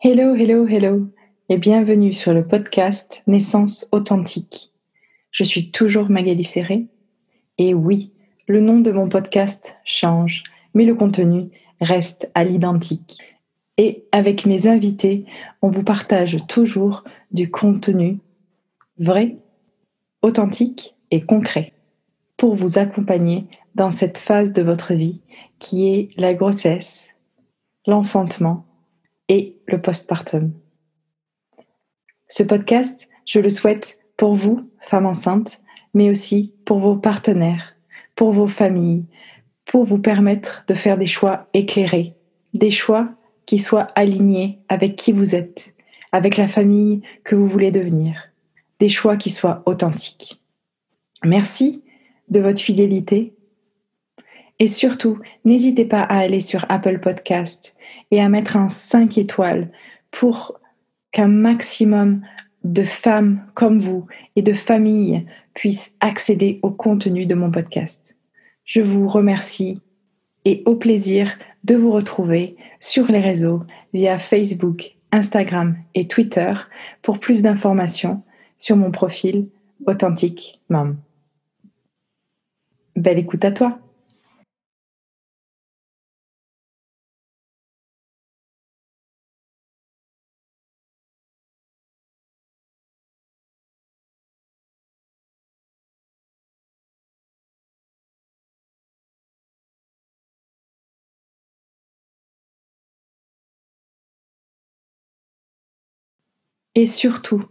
Hello, hello, hello et bienvenue sur le podcast Naissance authentique. Je suis toujours Magali Serré et oui, le nom de mon podcast change, mais le contenu reste à l'identique. Et avec mes invités, on vous partage toujours du contenu vrai, authentique et concret pour vous accompagner dans cette phase de votre vie qui est la grossesse, l'enfantement et le postpartum. Ce podcast, je le souhaite pour vous, femmes enceintes, mais aussi pour vos partenaires, pour vos familles, pour vous permettre de faire des choix éclairés, des choix qui soient alignés avec qui vous êtes, avec la famille que vous voulez devenir, des choix qui soient authentiques. Merci de votre fidélité et surtout, n'hésitez pas à aller sur Apple Podcast et à mettre un 5 étoiles pour qu'un maximum de femmes comme vous et de familles puissent accéder au contenu de mon podcast. Je vous remercie et au plaisir de vous retrouver sur les réseaux via Facebook, Instagram et Twitter pour plus d'informations sur mon profil Authentique Mom. Belle écoute à toi! Et surtout,